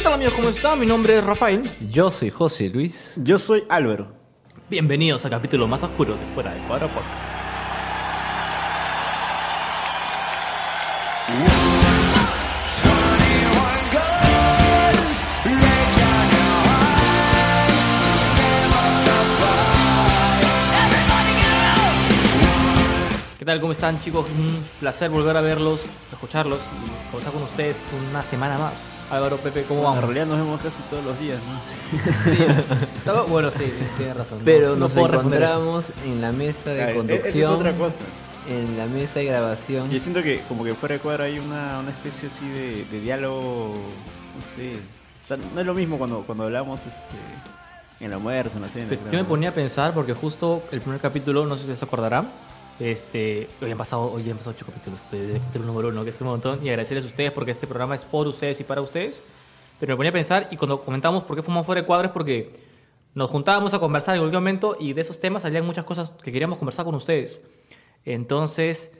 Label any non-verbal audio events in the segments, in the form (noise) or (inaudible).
¿Qué tal amigos? ¿Cómo están? Mi nombre es Rafael. Yo soy José Luis. Yo soy Álvaro. Bienvenidos al capítulo más oscuro de Fuera de Cuadro Podcast. ¿Qué tal? ¿Cómo están chicos? Un placer volver a verlos, escucharlos y conversar con ustedes una semana más. Álvaro, Pepe, ¿cómo En vamos? realidad nos vemos casi todos los días, ¿no? (laughs) Sí. No, bueno, sí, tienes razón. Pero No- no nos encontramos en la mesa de Claro, conducción. Esa es otra cosa. En la mesa de grabación. Yo siento que como que fuera de cuadro hay una, una especie así de, de diálogo, no sé. O sea, no es lo mismo cuando, cuando hablamos este, en el almuerzo, en la cena. Yo creo, me ponía a pensar porque justo el primer capítulo, no sé si se acordarán, este, hoy han pasado, hoy han pasado ocho capítulos de, de capítulo número uno, que es un montón, y agradecerles a ustedes porque este programa es por ustedes y para ustedes. Pero me ponía a pensar y cuando comentamos por qué fuimos fuera de cuadro es porque nos juntábamos a conversar en cualquier momento y de esos temas salían muchas cosas que queríamos conversar con ustedes. Entonces,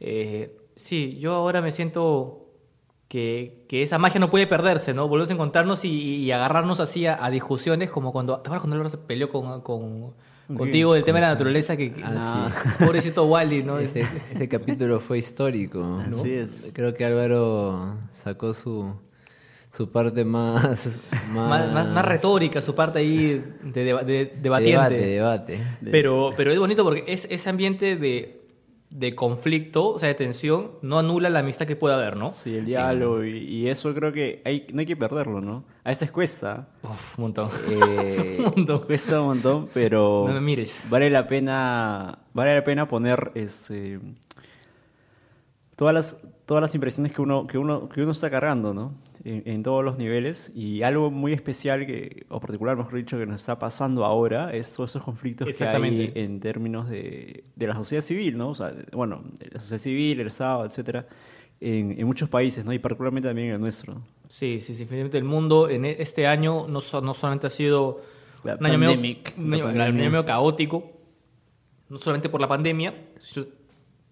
eh, sí, yo ahora me siento que, esa magia no puede perderse, ¿no? Volvemos a encontrarnos y, agarrarnos así a, a discusiones como cuando, ¿te acuerdas cuando Álvaro se peleó con- contigo del tema de la naturaleza? Que, que- Ah, (laughs) Pobrecito Wally, ¿no? Ese, ese capítulo fue histórico. (laughs) Así es. Creo que Álvaro sacó su, su parte más. (laughs) Más, más, más, más retórica su parte ahí de, deba- de- debatiente. Debate, debate. Pero, pero es bonito porque es, ese ambiente de, de conflicto, o sea, de tensión, no anula la amistad que pueda haber, ¿no? Sí, el diálogo y, y eso creo que hay, no hay que perderlo, ¿no? A veces cuesta. Uf, un montón. eh, (laughs) Un montón. cuesta un montón, pero No me mires. vale la pena vale la pena poner este todas las todas las impresiones que uno que uno que uno está cargando no en, en todos los niveles y algo muy especial que o particular mejor dicho que nos está pasando ahora es todos esos conflictos que hay Exactamente. en términos de, de la sociedad civil no o sea bueno la sociedad civil el estado etcétera en, en muchos países no y particularmente también en el nuestro Sí, sí, sí. Definitivamente el mundo en e- este año no, no solamente ha sido La un año, medio, pandemic, un año- medio caótico, no solamente por la pandemia, sino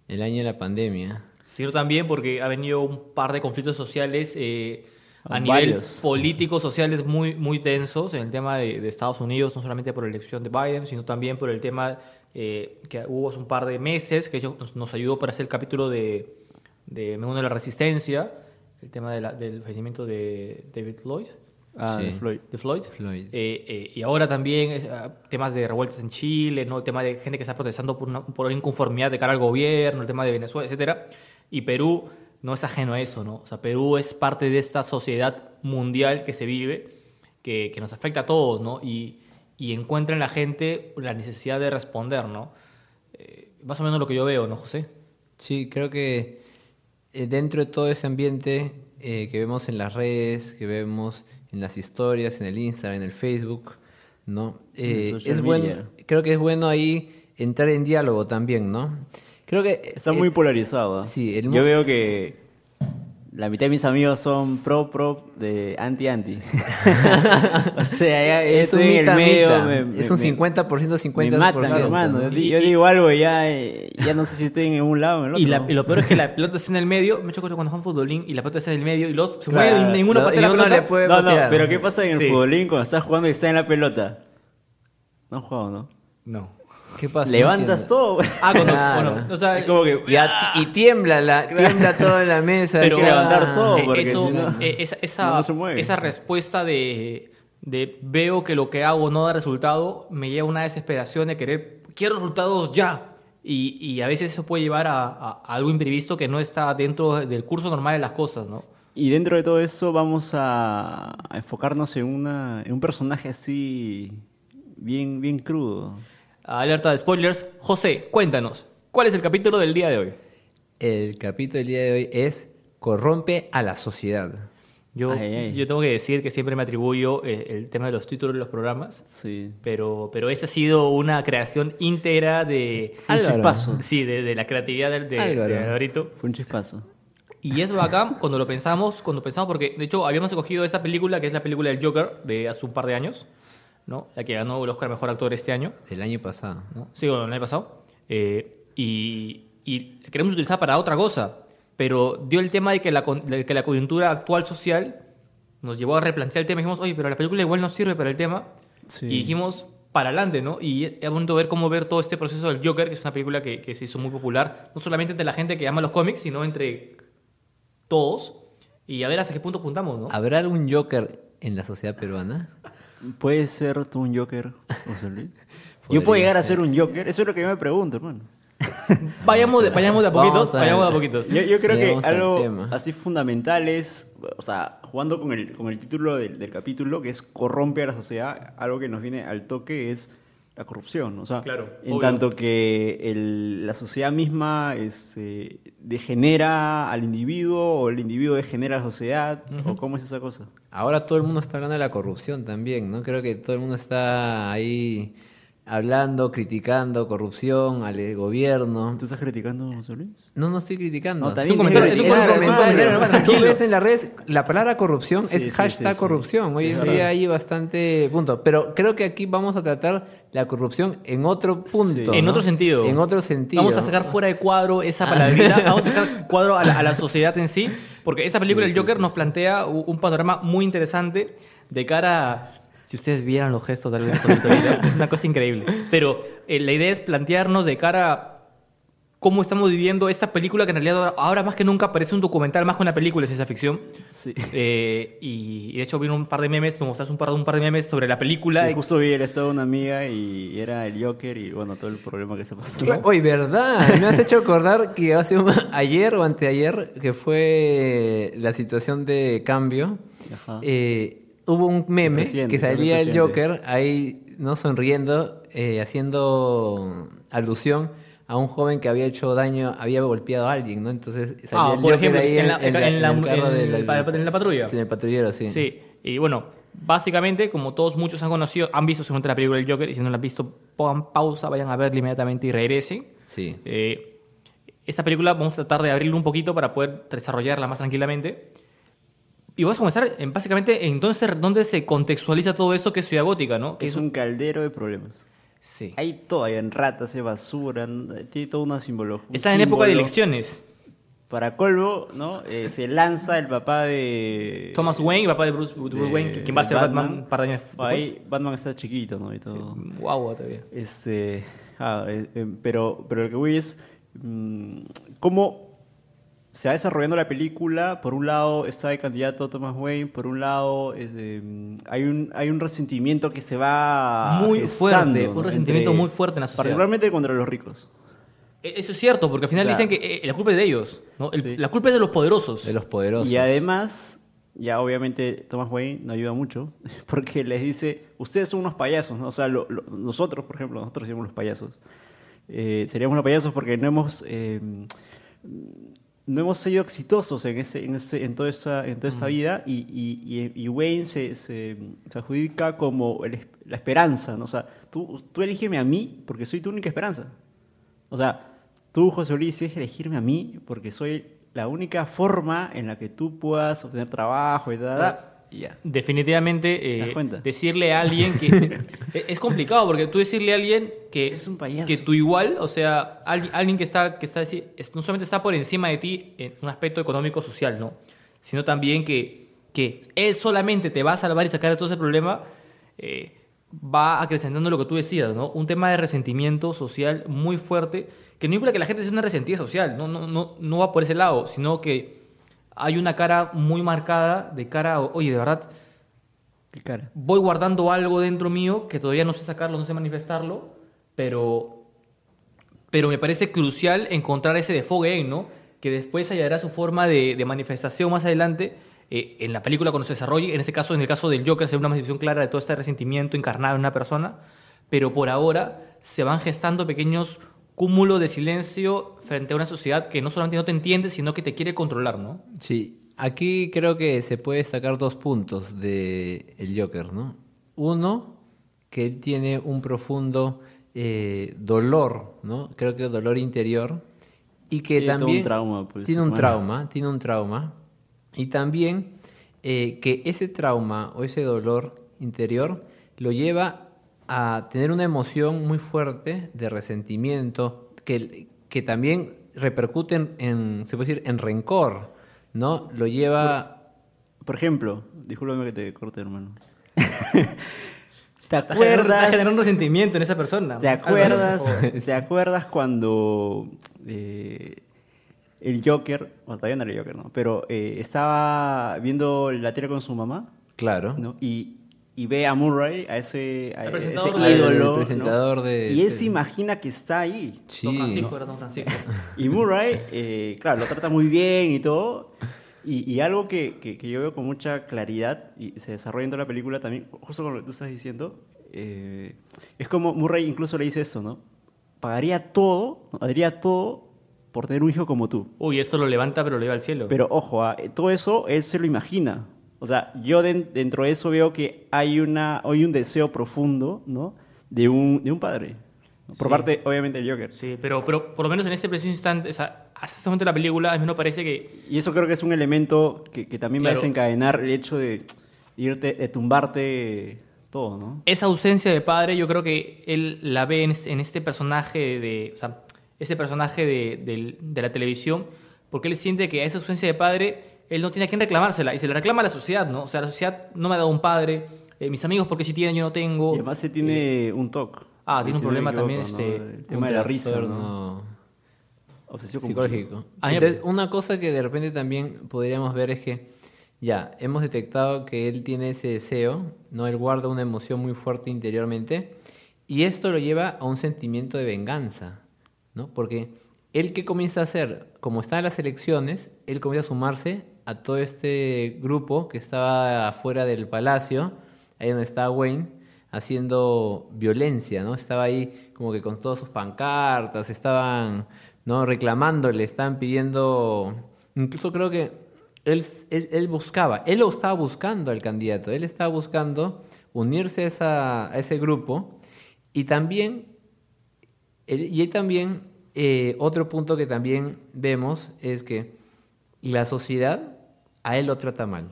El año de la pandemia. Sino también porque ha venido un par de conflictos sociales eh, a Ah, nivel varios. político, sociales muy, muy tensos en el tema de, de Estados Unidos, no solamente por la elección de Biden, sino también por el tema eh, que hubo hace un par de meses, que ellos nos, nos ayudó para hacer el capítulo de, de Me uno a la resistencia, el tema de la- del fallecimiento de David Lloyd. ah Sí. de Floyd de Floyd. Floyd. Eh, eh, y ahora también eh, temas de revueltas en Chile, ¿no? el tema de gente que está protestando por una, por inconformidad de cara al gobierno, el tema de Venezuela, etcétera. Y Perú no es ajeno a eso, ¿no? O sea, Perú es parte de esta sociedad mundial que se vive, que, que nos afecta a todos, ¿no? Y, y encuentra en la gente la necesidad de responder, ¿no? Eh, más o menos lo que yo veo, ¿no, José? Sí, creo que eh, dentro de todo ese ambiente eh, que vemos en las redes, que vemos en las historias, en el Instagram, en el Facebook, ¿no? Eh, es bueno, creo que es bueno ahí entrar en diálogo también, ¿no? Creo que Está eh, muy polarizado. ¿ah? sí, el Yo veo que la mitad de mis amigos son pro pro de anti anti. (laughs) (laughs) o sea, ya es un estoy en el medio. me- es un 50%, 50%. Me matan, hermano. ¿no? Yo, di- yo digo algo y ya, eh, ya no sé si estoy en un lado o en el otro. Y, la- y lo peor es que la pelota está en el medio. Me choco cuando juegan futbolín y la pelota está en el medio y los se Claro, mueve y ninguno no, patea y la uno pelota. le puede No, no, pero ¿qué pasa en el Sí. futbolín cuando estás jugando y está en la pelota? No juego, ¿no? No. ¿Qué pasa? Levantas No todo. Ah, cuando, Claro. bueno, o sea, Es como que. Y, a- y tiembla, la, tiembla todo en la mesa. Pero- hay que levantar todo, eh, porque eso, si no- eh, esa, esa, no se mueve. esa respuesta de, de veo que lo que hago no da resultado, me lleva a una desesperación de querer, quiero resultados ya. Y, y a veces eso puede llevar a, a- a algo imprevisto que no está dentro del curso normal de las cosas, ¿no? Y dentro de todo eso vamos a, a enfocarnos en, una, en un personaje así bien, bien crudo. Alerta de spoilers. José, cuéntanos, ¿cuál es el capítulo del día de hoy? El capítulo del día de hoy es Corrompe a la sociedad. Yo, Ay, ay. yo tengo que decir que siempre me atribuyo eh, el tema de los títulos de los programas, Sí. pero, pero esa ha sido una creación íntegra de... Un chispazo. Sí, de, de la creatividad del de, de Alvarito. Fue un chispazo. Y es bacán cuando lo pensamos, cuando pensamos, porque de hecho habíamos escogido esa película, que es la película del Joker, de hace un par de años, ¿no? La que ganó el Oscar Mejor Actor este año, Del año pasado. ¿no? Sí, bueno, el año pasado. Eh, y, y queremos utilizar para otra cosa, pero dio el tema de que la, de que la coyuntura actual social nos llevó a replantear el tema. Dijimos, oye, pero la película igual no sirve para el tema. Sí. Y dijimos, para adelante, ¿no? Y es bonito ver cómo ver todo este proceso del Joker, que es una película que, que se hizo muy popular, no solamente entre la gente que ama los cómics, sino entre todos. Y a ver hasta qué punto apuntamos, ¿no? ¿Habrá algún Joker en la sociedad peruana? ¿Puede ser tú un Joker, José Luis? Podría (laughs) ¿Yo puedo llegar a ser. un Joker? Eso es lo que yo me pregunto, hermano. (laughs) Vayamos de, vayamos de a poquitos, a- vayamos de a poquitos. Yo, yo creo que Llegamos algo así fundamental es, o sea, jugando con el, con el título del, del capítulo, que es corrompe a la sociedad, algo que nos viene al toque es la corrupción. O sea, Claro, en obvio. tanto que el- la sociedad misma este, degenera al individuo o el individuo degenera a la sociedad, o cómo es esa cosa. Ahora todo el mundo está hablando de la corrupción también, ¿no? Creo que todo el mundo está ahí hablando, criticando corrupción al eh, gobierno. ¿Tú estás criticando, José Luis? No, no estoy criticando. No, Es un comentario, es un Tú ves en las redes, la palabra corrupción Sí, es sí, hashtag sí, corrupción. Hoy en día hay bastante punto. Pero creo que aquí vamos a tratar la corrupción en otro punto. En ¿no? otro sentido. En otro sentido. Vamos a sacar fuera de cuadro esa palabrita, vamos a sacar (laughs) cuadro a la, a la sociedad en sí, porque esa película, Sí, El Joker, sí, nos plantea un panorama muy interesante de cara a... Si ustedes vieran los gestos tal vez con esta vida, es una cosa increíble. Pero eh, la idea es plantearnos de cara a cómo estamos viviendo esta película que en realidad ahora, ahora más que nunca parece un documental más que una película de ciencia ficción. Sí. Eh, y, y de hecho vino un par de memes, nos mostraste un par, un par de memes sobre la película. Sí, justo vi el estado de una amiga y era el Joker y bueno, todo el problema que se pasó. Oye, ¿verdad? Me has hecho acordar que hace un- (laughs) ayer o anteayer, que fue la situación de cambio, Ajá. eh, hubo un meme que salía el. Joker ahí, ¿no? Sonriendo, eh, haciendo alusión a un joven que había hecho daño, había golpeado a alguien, ¿no? Entonces salía Ah, el por Joker ejemplo, ahí en la- en la- en el carro la- en la patrulla. En el patrullero, sí. Sí, y bueno, básicamente, como todos muchos han conocido, han visto seguramente la película del Joker, y si no la han visto, pongan pausa, vayan a verla inmediatamente y regresen. Sí. Eh, esta película vamos a tratar de abrirla un poquito para poder desarrollarla más tranquilamente. Y vamos a comenzar en, básicamente en dónde se, dónde se contextualiza todo eso que es Ciudad Gótica, ¿no? Que Es un caldero de problemas. Sí. Hay todo, hay en ratas, hay basura, tiene toda una simbología. Está en época de elecciones. Para colmo, ¿no? Eh, se lanza el papá de... Thomas Wayne, papá de Bruce, Bruce de- Wayne, quien va a ser Batman, un par de años después. Ahí Batman está chiquito, ¿no? Y todo. Guau, todavía. Este, ah, eh, eh, pero, pero lo que voy es mm, cómo se va desarrollando la película. Por un lado está el candidato Thomas Wayne, por un lado es de, mm, hay, un, hay un resentimiento que se va Muy gestando, fuerte, un resentimiento muy fuerte en la sociedad. Particularmente contra los ricos. E- Eso es cierto, porque al final O sea, dicen que eh, la culpa es de ellos. ¿no? El- Sí. La culpa es de los poderosos. De los poderosos. Y además, ya obviamente Thomas Wayne no ayuda mucho, (laughs) porque les dice, ustedes son unos payasos, ¿no? O sea, lo- lo- nosotros, por ejemplo, nosotros seríamos los payasos. Eh, seríamos los payasos porque no hemos... eh, no hemos sido exitosos en ese, en ese, en toda esta, en toda esta vida y, y, y- y Wayne se, se, se adjudica como el la esperanza, ¿no? O sea, tú, tú elígeme a mí porque soy tu única esperanza. O sea, tú, José Luis, tienes que elegirme a mí porque soy la única forma en la que tú puedas obtener trabajo y tal, Definitivamente, ¿Te eh, decirle a alguien que. (laughs) es complicado porque tú decirle a alguien que. Es un payaso. Que tu igual, o sea, alguien, que está. que está no solamente está por encima de ti en un aspecto económico-social, ¿no? Sino también que, que él solamente te va a salvar y sacar de todo ese problema. eh, va acrecentando lo que tú decías, ¿no? Un tema de resentimiento social muy fuerte, que no implica que la gente sea una resentida social, no, no, no, no va por ese lado, sino que hay una cara muy marcada de cara, oye, de verdad, Qué cara. voy guardando algo dentro mío que todavía no sé sacarlo, no sé manifestarlo, pero, pero me parece crucial encontrar ese defogue, ¿no? Que después hallará su forma de, de manifestación más adelante eh, en la película cuando se desarrolle. En este caso, en el caso del Joker, se ve una manifestación clara de todo este resentimiento encarnado en una persona, pero por ahora se van gestando pequeños cúmulos de silencio frente a una sociedad que no solamente no te entiende, sino que te quiere controlar, ¿no? Sí, aquí creo que se puede destacar dos puntos de el Joker, ¿no? Uno, que él tiene un profundo eh, dolor, ¿no? Creo que dolor interior y que Tiene también un trauma, pues, tiene un trauma, tiene un trauma y también eh, que ese trauma o ese dolor interior lo lleva a tener una emoción muy fuerte de resentimiento que, que también repercute en, en, se puede decir, en rencor, ¿no? Lo lleva... Por ejemplo, discúlpame que te corte, hermano. (laughs) ¿Te acuerdas? Está generando resentimiento en esa persona. ¿Te acuerdas. (laughs) ¿te acuerdas cuando eh, el Joker, bueno, todavía no era el Joker, ¿no? Pero eh, estaba viendo la tele con su mamá, Claro. ¿no? Y, y ve a Murray, a ese, a ese presentador ídolo, El ¿no? presentador de- Y él de- se imagina que está ahí. Sí. Don Francisco era Don Francisco. Y Murray, eh, claro, lo trata muy bien y todo. Y, y algo que, que- que yo veo con mucha claridad y se desarrolla en toda la película también, justo con lo que tú estás diciendo, eh, es como Murray incluso le dice eso, ¿no? Pagaría todo, ¿no? haría todo por tener un hijo como tú. Uy, esto lo levanta, pero lo lleva al cielo. Pero ojo, ah, todo eso él se lo imagina. O sea, yo den- dentro de eso veo que hay, una, hay un deseo profundo, ¿no? De un, de un padre. Por Sí. parte, obviamente, del Joker. Sí, pero, pero por lo menos en ese preciso instante, o sea, hasta ese momento de la película, a mí me parece que Y eso creo que es un elemento que, que también va a desencadenar el hecho de irte, de tumbarte todo, ¿no? esa ausencia de padre, yo creo que él la ve en, es- en este personaje de, o sea, este personaje de, del- de la televisión, porque él siente que a esa ausencia de padre, él no tiene a quién reclamársela, y se le reclama a la sociedad, ¿no? O sea, la sociedad no me ha dado un padre, eh, mis amigos porque si tienen, yo no tengo. Y además se tiene un TOC. Ah, tiene un problema también, este, El tema de la risa, ¿no? Obsesión psicológico. Entonces, una cosa que de repente también podríamos ver es que ya hemos detectado que él tiene ese deseo, no él guarda una emoción muy fuerte interiormente y esto lo lleva a un sentimiento de venganza, ¿no? Porque él qué comienza a hacer, como está en las elecciones, él comienza a sumarse a todo este grupo que estaba afuera del palacio, ahí donde estaba Wayne, haciendo violencia, ¿no? Estaba ahí como que con todas sus pancartas, estaban, ¿no? Reclamándole, estaban pidiendo, incluso creo que él, él, buscaba, él lo estaba buscando al candidato, él estaba buscando unirse a, esa- a ese grupo y también, y también, eh, otro punto que también vemos es que la sociedad a él lo trata mal.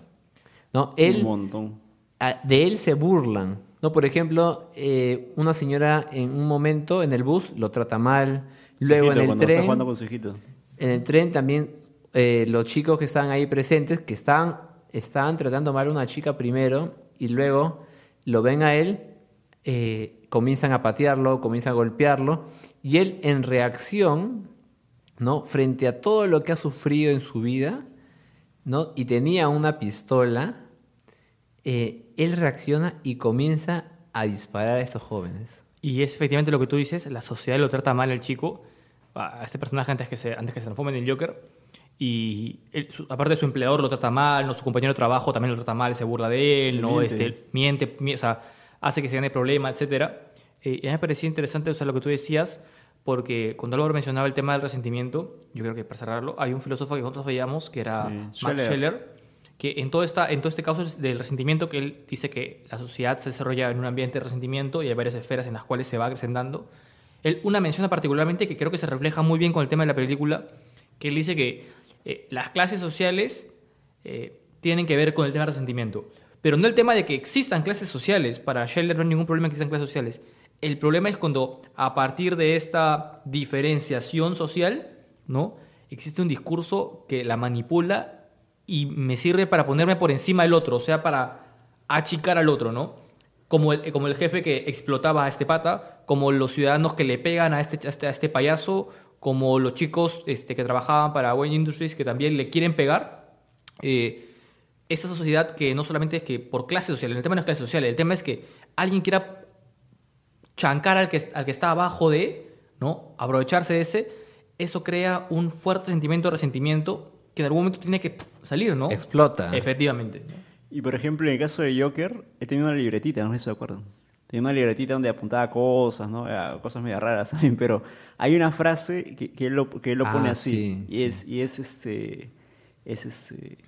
¿no? Él, Un montón. a- de él se burlan. ¿no? Por ejemplo, eh, una señora en un momento en el bus lo trata mal, luego hijito, en el está tren, con su hijito. en el tren también eh, los chicos que estaban ahí presentes, que estaban, estaban tratando mal a una chica primero y luego lo ven a él, eh, comienzan a patearlo, comienzan a golpearlo y él en reacción, ¿no? Frente a todo lo que ha sufrido en su vida, ¿no? Y tenía una pistola, eh, él reacciona y comienza a disparar a estos jóvenes. Y es efectivamente lo que tú dices, la sociedad lo trata mal al chico, a este personaje antes que se, antes que se transforme en el Joker. Y él, su- aparte su empleador lo trata mal, ¿no? su compañero de trabajo también lo trata mal, se burla de él, ¿no? Miente. Este, miente, mi- o sea, hace que se gane problema, etc. Eh, y a mí me parecía interesante o sea, lo que tú decías, porque cuando Álvaro mencionaba el tema del resentimiento, yo creo que para cerrarlo, hay un filósofo que nosotros veíamos, que era Sí, Max Scheller. Scheller, que en todo, esta, en todo este caso del resentimiento, que él dice que la sociedad se desarrolla en un ambiente de resentimiento y hay varias esferas en las cuales se va acrecentando. Él una menciona particularmente que creo que se refleja muy bien con el tema de la película, que él dice que eh, las clases sociales eh, tienen que ver con el tema del resentimiento. Pero no el tema de que existan clases sociales. Para Scheller no hay ningún problema que existan clases sociales. El problema es cuando a partir de esta diferenciación social, ¿no? Existe un discurso que la manipula y me sirve para ponerme por encima del otro, o sea, para achicar al otro, ¿no? Como el, como el jefe que explotaba a este pata, como los ciudadanos que le pegan a este, a este, este payaso, como los chicos este, que trabajaban para Wayne Industries que también le quieren pegar. Eh, esta sociedad que no solamente es que por clase social, el tema no es clase social, el tema es que alguien quiera chancar al que, al que está abajo de, ¿no? Aprovecharse de ese, eso crea un fuerte sentimiento de resentimiento que en algún momento tiene que salir, ¿no? Explota. Efectivamente. Y por ejemplo, en el caso de Joker, he tenido una libretita, no sé si se acuerdan. Tenía una libretita donde apuntaba cosas, ¿no? Cosas medio raras también, (laughs) pero hay una frase que, que él lo, que él lo Ah, pone así. sí, y, sí. Es, y es este. Es este.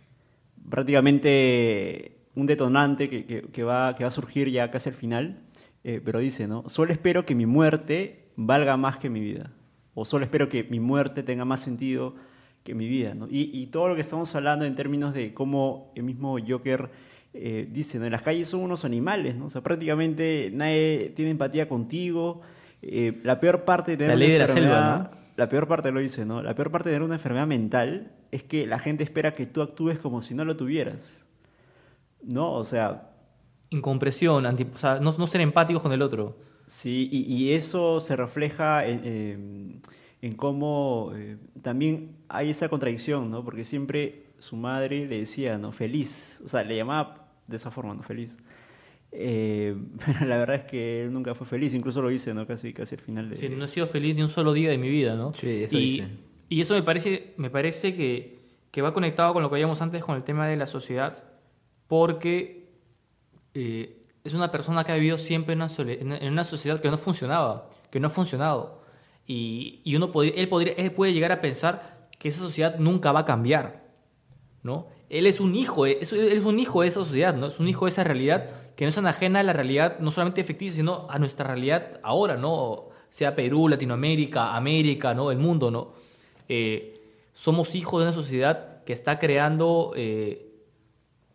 Prácticamente un detonante que, que- que va, que va a surgir ya casi al final. Eh, pero dice, ¿no? Solo espero que mi muerte valga más que mi vida. O solo espero que mi muerte tenga más sentido que mi vida, ¿no? Y, y todo lo que estamos hablando en términos de cómo el mismo Joker eh, dice, ¿no? En las calles son unos animales, ¿no? O sea, prácticamente nadie tiene empatía contigo. Eh, la peor parte de tener La una ley de la selva, La peor parte lo dice, ¿no? La peor parte de tener una enfermedad mental es que la gente espera que tú actúes como si no lo tuvieras. ¿no? O sea, Incompresión, anti- o sea, no, no ser empáticos con el otro. Sí, y, y eso se refleja en, eh, en cómo eh, también hay esa contradicción, ¿no? Porque siempre su madre le decía, ¿no? Feliz, o sea, le llamaba de esa forma, ¿no? Feliz. Eh, (laughs) pero la verdad es que él nunca fue feliz, incluso lo dice, ¿no? Casi, casi al final de... Sí, no he sido feliz ni un solo día de mi vida, ¿no? Sí, eso y, dice. y eso me parece, me parece que, que va conectado con lo que veíamos antes con el tema de la sociedad, porque eh, es una persona que ha vivido siempre en una, en una sociedad que no funcionaba, que no ha funcionado. Y, y uno podría, él, podría, él puede llegar a pensar que esa sociedad nunca va a cambiar, ¿no? Él es un hijo, es un hijo de esa sociedad, ¿no? Es un hijo de esa realidad que no es ajena a la realidad no solamente ficticia, sino a nuestra realidad ahora, ¿no? Sea Perú, Latinoamérica, América, ¿no? El mundo, ¿no? Eh, somos hijos de una sociedad que está creando eh,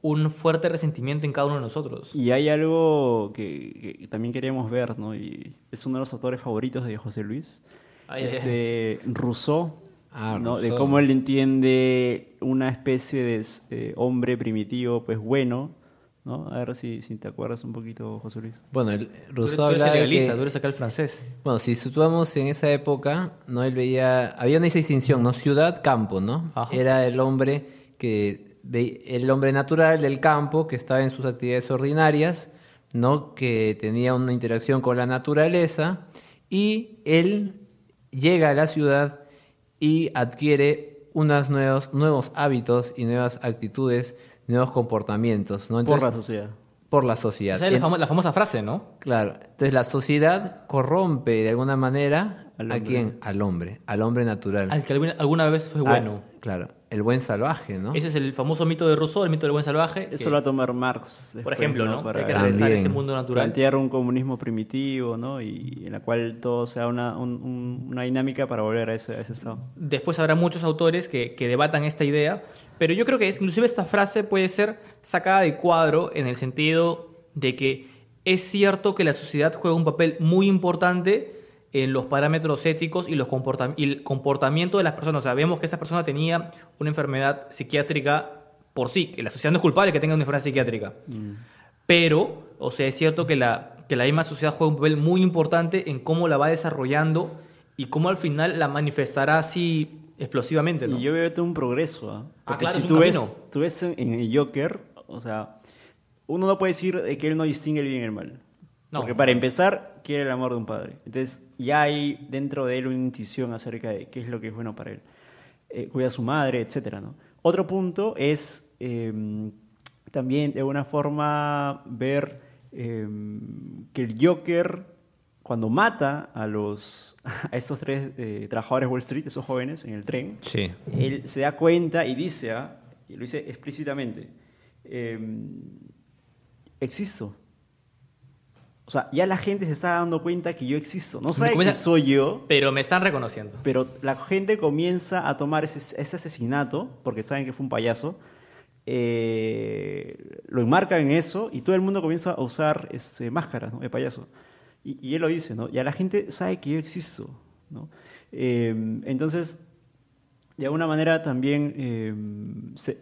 un fuerte resentimiento en cada uno de nosotros. Y hay algo que, que también queríamos ver, ¿no? Y es uno de los autores favoritos de José Luis. Ay, es ay, ay. eh, Rousseau, Ah, ¿no? De Rousseau. cómo él entiende una especie de eh, hombre primitivo, pues bueno, ¿no? A ver si, si te acuerdas un poquito, José Luis. Bueno, el Rousseau tú eres de legalista, que- tú eres acá el francés. Bueno, si situamos en esa época, ¿no? Él veía, había una distinción, ¿no? Ciudad-campo, ¿no? Ajá. Era el hombre que, el hombre natural del campo que estaba en sus actividades ordinarias, ¿no? Que tenía una interacción con la naturaleza y él llega a la ciudad y adquiere unos nuevos, nuevos hábitos y nuevas actitudes, nuevos comportamientos, ¿no? Por la sociedad. por la sociedad. Esa es la, Ent- famo- la famosa frase, ¿no? Claro, entonces la sociedad corrompe de alguna manera Al a quién? Al hombre, al hombre natural. Al que alguna- alguna vez fue Ah, bueno. claro, el buen salvaje, ¿no? Ese es el famoso mito de Rousseau, el mito del buen salvaje. Eso que- lo va a tomar Marx. por ejemplo, ¿no? Para Hay que regresar a ese mundo natural. plantear un comunismo primitivo, ¿no? Y en la cual todo sea una, un- un- una dinámica para volver a ese, a ese estado. Después habrá muchos autores que, que debatan esta idea, pero yo creo que es- inclusive esta frase puede ser sacada de cuadro en el sentido de que es cierto que la sociedad juega un papel muy importante en los parámetros éticos y, los comportam- y el comportamiento de las personas. O sea, vemos que esta persona tenía una enfermedad psiquiátrica por sí, que la sociedad no es culpable que tenga una enfermedad psiquiátrica. Pero, o sea, es cierto que la, que la misma sociedad juega un papel muy importante en cómo la va desarrollando y cómo al final la manifestará así explosivamente, ¿no? Y yo veo todo un progreso, ¿ah? Ah, Porque claro, si tú ves, tú ves en, el Joker, o sea, uno no puede decir de que él no distingue el bien y el mal. No. Porque para empezar, quiere el amor de un padre. Entonces, ya hay dentro de él una intuición acerca de qué es lo que es bueno para él. Eh, cuida a su madre, etcétera, ¿no? Otro punto es eh, también de alguna forma ver eh, que el Joker cuando mata a los (laughs) a estos tres eh, trabajadores de Wall Street, esos jóvenes en el tren, Sí. él se da cuenta y dice, ah, y lo dice explícitamente, eh, existo. O sea, ya la gente se está dando cuenta que yo existo. No sabe comienza- que soy yo, Pero me están reconociendo. pero la gente comienza a tomar ese, ese asesinato, porque saben que fue un payaso, eh, lo enmarcan en eso y todo el mundo comienza a usar este, máscaras ¿no? de payaso. Y, y él lo dice, ¿no? Ya la gente sabe que yo existo, ¿no? Eh, entonces, de alguna manera también eh, se,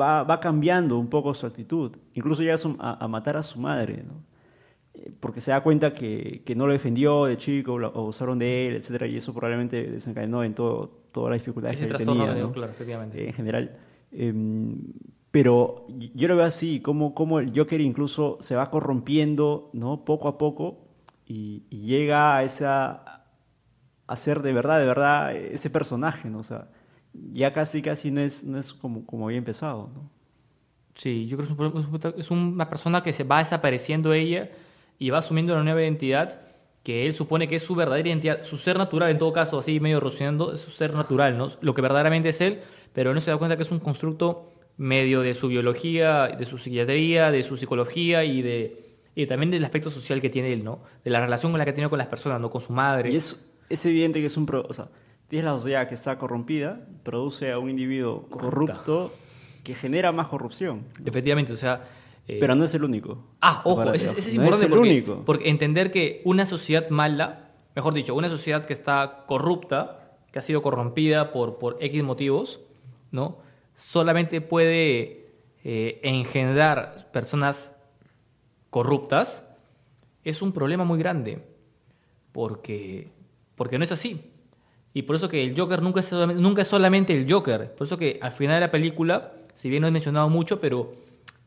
va, va cambiando un poco su actitud. Incluso llega a, a matar a su madre, ¿no? Porque se da cuenta que, que no lo defendió de chico, lo abusaron de él, etcétera, y eso probablemente desencadenó en todo, todas las dificultades Ese que tenía, ¿no? claro, efectivamente. Eh, en general. Eh, pero yo lo veo así, como, como el Joker incluso se va corrompiendo, ¿no? Poco a poco y, y llega a esa a ser de verdad, de verdad ese personaje, ¿no? O sea, ya casi casi no es, no es como, como había empezado, ¿no? Sí, yo creo que es un- es una persona que se va desapareciendo ella y va asumiendo una nueva identidad que él supone que es su verdadera identidad, su ser natural en todo caso, así medio rociando, es su ser natural, ¿no? Lo que verdaderamente es él, pero no se da cuenta que es un constructo medio de su biología, de su psiquiatría, de su psicología y de y también del aspecto social que tiene él, ¿no? De la relación con la que tiene con las personas, ¿no? Con su madre. Y es, es evidente que es un... Pro, o sea, tienes la sociedad que está corrompida, produce a un individuo Corrupta. corrupto que genera más corrupción. Efectivamente, o sea... eh, Pero no es el único. Ah, ojo, ese, ese es no importante el porque, único. porque entender que una sociedad mala, mejor dicho, una sociedad que está corrupta, que ha sido corrompida por, por X motivos, ¿no? Solamente puede eh, engendrar personas corruptas es un problema muy grande. Porque, porque no es así. Y por eso que el Joker nunca es, nunca es solamente el Joker. Por eso que al final de la película, si bien no he mencionado mucho, pero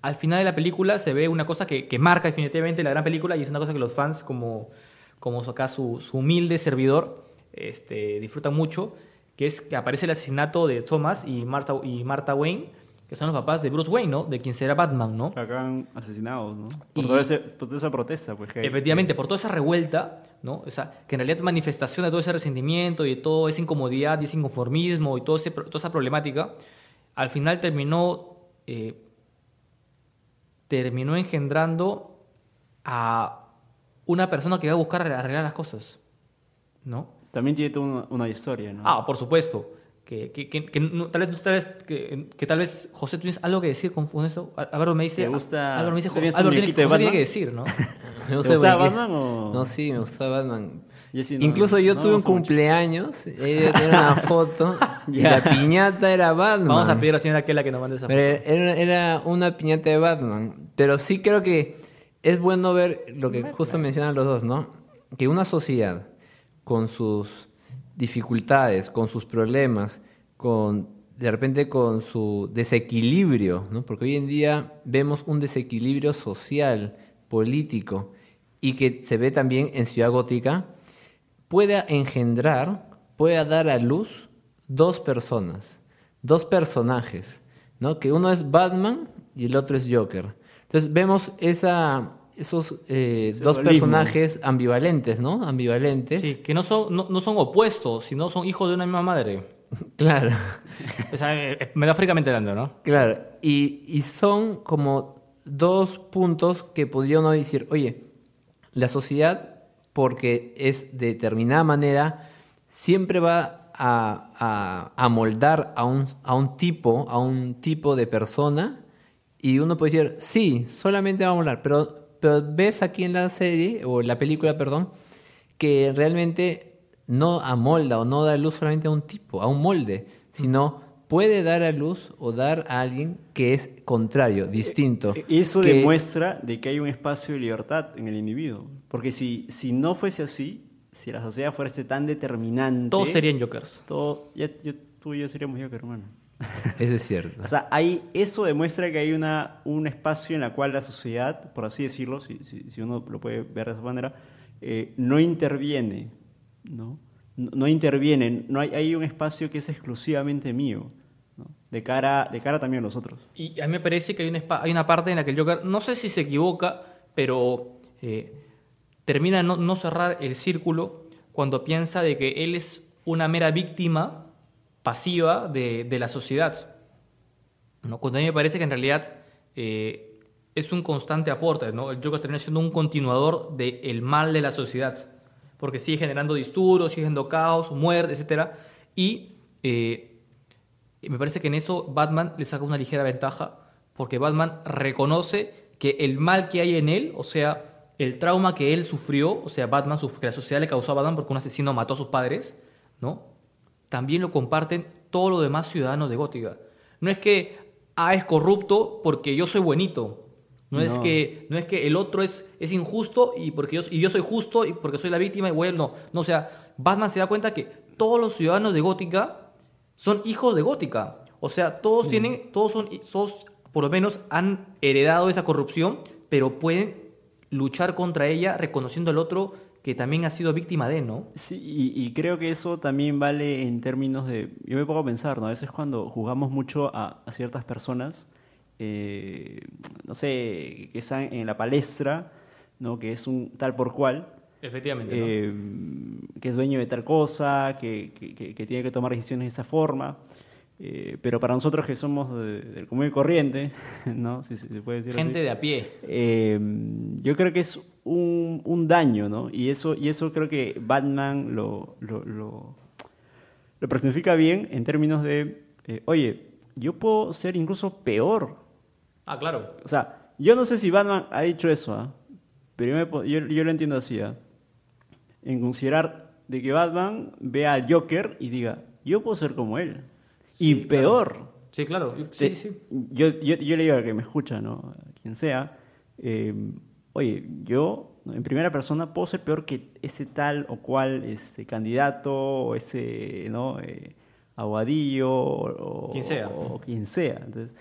al final de la película se ve una cosa que, que marca definitivamente la gran película y es una cosa que los fans, como, como acá su, su humilde servidor, este, disfrutan mucho, que es que aparece el asesinato de Thomas y Martha, y Martha Wayne, que son los papás de Bruce Wayne, ¿no? De quien será Batman, ¿no? Que acaban asesinados, ¿no? Por, Y- todo ese- por toda esa protesta, pues. Que hay. Efectivamente, por toda esa revuelta, ¿no? O sea, que en realidad es manifestación de todo ese resentimiento y de toda esa incomodidad y ese inconformismo y todo ese, toda esa problemática, al final terminó, eh, terminó engendrando a una persona que va a buscar arreglar las cosas, ¿no? También tiene toda una, una historia, ¿no? Ah, por supuesto. Que, que, que, que no- tal vez, tal vez, que, que tal vez, José, tú tienes algo que decir con, con eso. Álvaro me dice. ¿Te gusta- Álvaro me dice, ¿Tenías un Álvaro tiene, José tiene Batman? que decir, ¿no? Me (laughs) ¿Te gustaba porque- Batman o...? No, sí, me gustaba Batman. Yo sí no- Incluso yo no tuve un cumpleaños, (laughs) ella tenía una foto y la piñata era Batman. Vamos a pedir a la señora Kela que nos mande esa Pero foto. era, era una piñata de Batman. Pero sí creo que es bueno ver lo que justo mencionan los dos, ¿no? Que una sociedad con sus dificultades, con sus problemas, con de repente con su desequilibrio, ¿no? Porque hoy en día vemos un desequilibrio social, político, y que se ve también en Ciudad Gótica, pueda engendrar, pueda dar a luz dos personas, dos personajes, ¿no? Que uno es Batman y el otro es Joker. Entonces vemos esa, esos eh, dos personajes ambivalentes, ¿no? Ambivalentes. Sí, que no son, no, no son opuestos, sino son hijos de una misma madre. (laughs) Claro, O sea, eh, eh, metafóricamente hablando, ¿no? claro. Y, y son como dos puntos que podría uno decir, oye, la sociedad, porque es de determinada manera, siempre va a, a, a moldar a un, a un tipo, a un tipo de persona, y uno puede decir, sí, solamente va a moldar, pero, pero ves aquí en la serie, o en la película, perdón, que realmente no amolda o no da luz solamente a un tipo, a un molde, sino puede dar a luz o dar a alguien que es contrario, distinto. Y Eso que- demuestra de que hay un espacio de libertad en el individuo. Porque si, si no fuese así, si la sociedad fuese tan determinante... Todos serían Jokers. todo- ya- yo- tú y yo seríamos Joker, hermano. (laughs) Eso es cierto. O sea, hay, eso demuestra que hay una, un espacio en la cual la sociedad, por así decirlo, si, si- si uno lo puede ver de esa manera, eh, no interviene, ¿no? No, no interviene, no hay, hay un espacio que es exclusivamente mío. De cara, de cara también a los otros. Y a mí me parece que hay una, hay una parte en la que el Joker, no sé si se equivoca, pero eh, termina de no, no cerrar el círculo cuando piensa de que él es una mera víctima pasiva de, de la sociedad. ¿no? Cuando a mí me parece que en realidad eh, es un constante aporte. ¿no? El Joker termina siendo un continuador del mal de la sociedad. Porque sigue generando disturbios, sigue generando caos, muerte, etc. Y eh, me parece que en eso Batman le saca una ligera ventaja, porque Batman reconoce que el mal que hay en él, o sea, el trauma que él sufrió, o sea, Batman, que la sociedad le causó a Batman porque un asesino mató a sus padres, ¿no? También lo comparten todos los demás ciudadanos de Gótica. No es que, ah, es corrupto porque yo soy buenito. No, es que no es que el otro es, es injusto y porque yo, y yo soy justo y porque soy la víctima y voy a- no, no, o sea, Batman se da cuenta que todos los ciudadanos de Gótica son hijos de Gótica. O sea, todos tienen, todos son, todos por lo menos han heredado esa corrupción, pero pueden luchar contra ella reconociendo al otro que también ha sido víctima de, ¿no? Sí, y, y creo que eso también vale en términos de... Yo me pongo a pensar, ¿no? A veces cuando jugamos mucho a, a ciertas personas, eh, no sé, que están en la palestra, ¿no? Que es un tal por cual, Efectivamente. eh, que es dueño de tal cosa, que, que- tiene que tomar decisiones de esa forma. eh, pero para nosotros que somos de- del común y corriente, (laughs) ¿no? Si se puede decir así. Gente de a pie. Yo creo que es un, un daño, ¿no? Y eso, y eso creo que Batman lo, lo, lo, lo personifica bien en términos de, oye, yo puedo ser incluso peor. Ah, claro. O sea, yo no sé si Batman ha dicho eso, ¿ah? pero yo, me po- yo, yo lo entiendo así, ¿ah? en considerar de que Batman vea al Joker y diga, yo puedo ser como él. y claro. peor. Sí, claro. Sí, sí. Yo, yo, yo le digo al que me escucha, ¿no? A quien sea, eh, oye, yo en primera persona puedo ser peor que ese tal o cual este, candidato o ese, ¿no? Eh, aguadillo o, o- Quien sea. o quien sea. Entonces,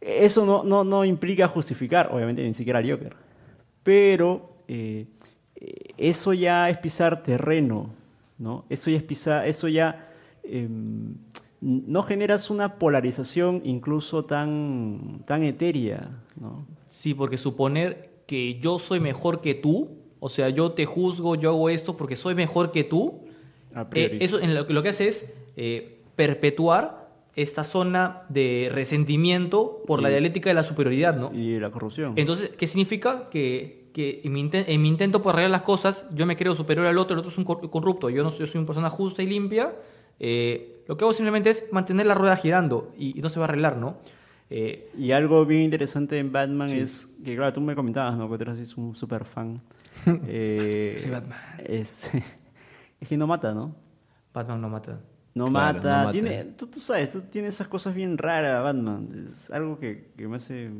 eso no, no, no implica justificar, obviamente, ni siquiera al Joker. Pero eh, eso ya es pisar terreno, ¿no? Eso ya es pisar, eso ya em, no generas una polarización incluso tan, tan etérea, ¿no? Sí, porque suponer que yo soy mejor que tú, o sea, yo te juzgo, yo hago esto porque soy mejor que tú, eh, eso en lo, lo que hace es eh, perpetuar esta zona de resentimiento por la dialéctica de la superioridad, ¿no? Y la corrupción. Entonces, ¿qué significa? Que, que en, mi inten- en mi intento por arreglar las cosas, yo me creo superior al otro, el otro es un cor- corrupto, yo no soy, yo soy una persona justa y limpia. eh, lo que hago simplemente es mantener la rueda girando y, y no se va a arreglar, ¿no? Eh, Y algo bien interesante en Batman es que, claro, tú me comentabas, ¿no? Que tú eres un super fan. (laughs) Eh, Soy Batman. Es, (laughs) es que no mata, ¿no? Batman no mata. No, Claro, mata. no mata. Tiene, tú, tú sabes, tú tienes esas cosas bien raras, Batman. Es algo que, que me hace...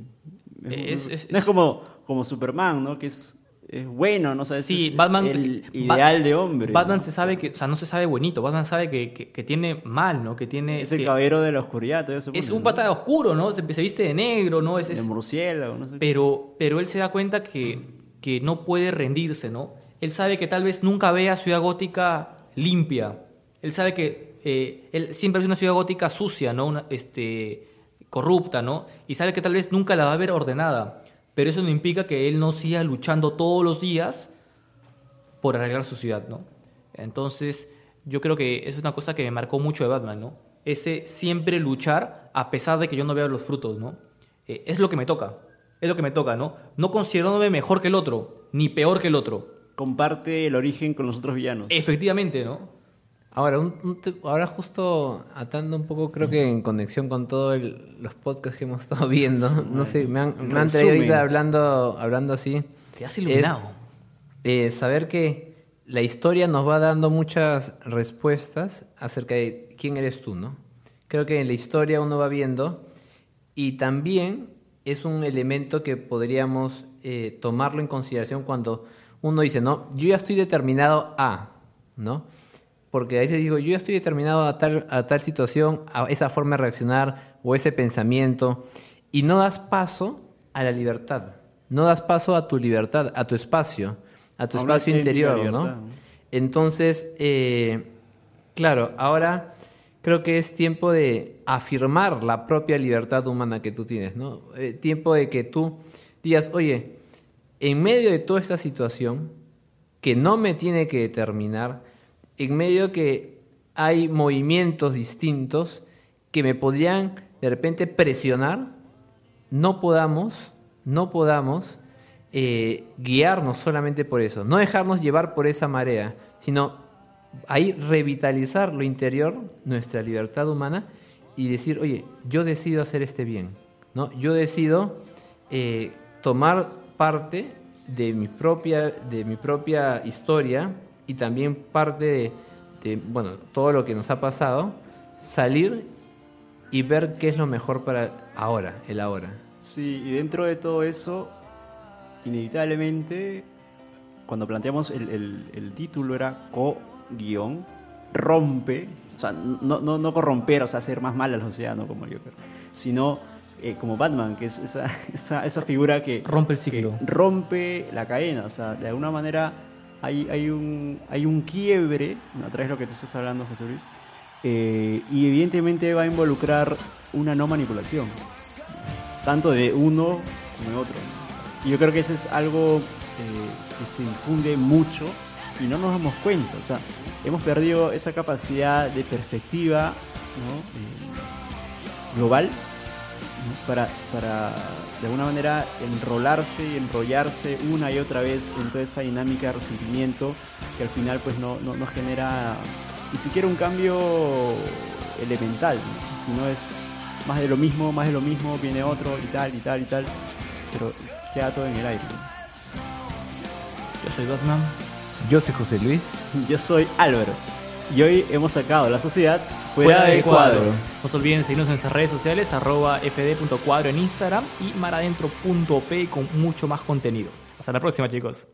Es- es- no es como, como Superman, ¿no? Que es, es bueno, ¿no? sabes Sí, es, es Batman. el Ba- ideal de hombre. Batman ¿no? se sabe que, o sea, no se sabe bonito. Batman sabe que, que- que tiene mal, ¿no? Que tiene. Es el que- caballero de la oscuridad, todo eso. es pone, un ¿no? pata oscuro, ¿no? Se, se viste de negro, ¿no? Es, es- De murciélago, no sé. pero, pero él se da cuenta que, que no puede rendirse, ¿no? Él sabe que tal vez nunca vea Ciudad Gótica limpia. Él sabe que eh, él siempre es una ciudad gótica sucia, ¿no? Una, este, corrupta, ¿no? Y sabe que tal vez nunca la va a ver ordenada. Pero eso no implica que él no siga luchando todos los días por arreglar su ciudad, ¿no? Entonces, yo creo que es una cosa que me marcó mucho de Batman, ¿no? Ese siempre luchar a pesar de que yo no vea los frutos, ¿no? Eh, es lo que me toca, es lo que me toca, ¿no? No considerándome mejor que el otro, ni peor que el otro. Comparte el origen con los otros villanos. Efectivamente, ¿no? Ahora, un- ahora justo atando un poco, creo que en conexión con todos los podcasts que hemos estado viendo, no sé, me han, me han traído ahorita hablando, hablando así. Te has iluminado. eh, saber que la historia nos va dando muchas respuestas acerca de quién eres tú, ¿no? Creo que en la historia uno va viendo y también es un elemento que podríamos eh, tomarlo en consideración cuando uno dice, no, yo ya estoy determinado a, ¿no? Porque a veces digo, yo ya estoy determinado a tal, a tal situación, a esa forma de reaccionar o ese pensamiento, y no das paso a la libertad, no das paso a tu libertad, a tu espacio, a tu espacio interior. ¿no? Entonces, eh, claro, ahora creo que es tiempo de afirmar la propia libertad humana que tú tienes, ¿no? Eh, tiempo de que tú digas, oye, en medio de toda esta situación, que no me tiene que determinar, en medio que hay movimientos distintos que me podrían de repente presionar, no podamos, no podamos eh, guiarnos solamente por eso, no dejarnos llevar por esa marea, sino ahí revitalizar lo interior, nuestra libertad humana y decir, oye, yo decido hacer este bien, ¿no? Yo decido eh, tomar parte de mi propia, de mi propia historia y también parte de, de, bueno, todo lo que nos ha pasado, salir y ver qué es lo mejor para ahora, el ahora. Sí, y dentro de todo eso, inevitablemente, cuando planteamos el, el- el título era co-guión, rompe, o sea, no, no, no corromper, o sea, hacer más mal a la sociedad, no como Joker, sino eh, como Batman, que es esa, (laughs) esa, esa figura que Rompe el ciclo. que rompe la cadena, o sea, de alguna manera hay, hay, un, hay un quiebre, a través de lo que tú estás hablando, José Luis, eh, y evidentemente va a involucrar una no manipulación, tanto de uno como de otro. Y yo creo que eso es algo eh, que se difunde mucho y no nos damos cuenta, o sea, hemos perdido esa capacidad de perspectiva. Eh, global ¿no? para, para de alguna manera enrolarse y enrollarse una y otra vez en toda esa dinámica de resentimiento que al final pues no, no, no genera ni siquiera un cambio elemental, ¿no? sino es más de lo mismo, más de lo mismo, viene otro y tal y tal y tal, pero queda todo en el aire. Yo soy Batman. Yo soy José Luis. Yo soy Álvaro. Y hoy hemos sacado la sociedad fuera, del cuadro. No se olviden seguirnos en nuestras redes sociales, arroba fd.cuadro en Instagram y maradentro.p con mucho más contenido. Hasta la próxima chicos.